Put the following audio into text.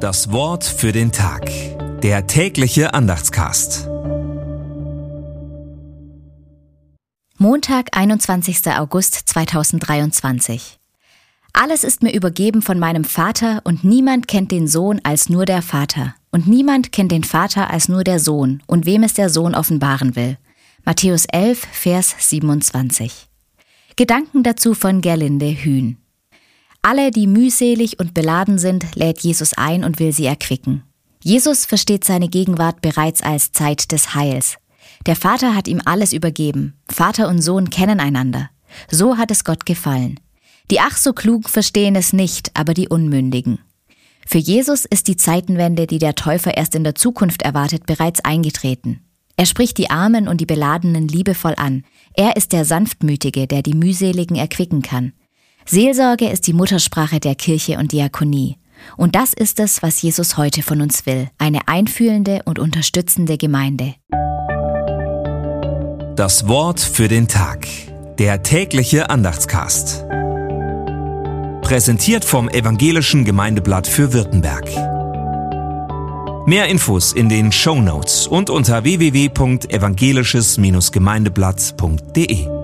Das Wort für den Tag. Der tägliche Andachtscast. Montag, 21. August 2023. Alles ist mir übergeben von meinem Vater und niemand kennt den Sohn als nur der Vater. Und niemand kennt den Vater als nur der Sohn und wem es der Sohn offenbaren will. Matthäus 11, Vers 27. Gedanken dazu von Gerlinde Hühn. Alle, die mühselig und beladen sind, lädt Jesus ein und will sie erquicken. Jesus versteht seine Gegenwart bereits als Zeit des Heils. Der Vater hat ihm alles übergeben. Vater und Sohn kennen einander. So hat es Gott gefallen. Die ach so Klugen verstehen es nicht, aber die Unmündigen. Für Jesus ist die Zeitenwende, die der Täufer erst in der Zukunft erwartet, bereits eingetreten. Er spricht die Armen und die Beladenen liebevoll an. Er ist der Sanftmütige, der die Mühseligen erquicken kann. Seelsorge ist die Muttersprache der Kirche und Diakonie. Und das ist es, was Jesus heute von uns will, eine einfühlende und unterstützende Gemeinde. Das Wort für den Tag. Der tägliche Andachtscast. Präsentiert vom Evangelischen Gemeindeblatt für Württemberg. Mehr Infos in den Show Notes und unter www.evangelisches-gemeindeblatt.de.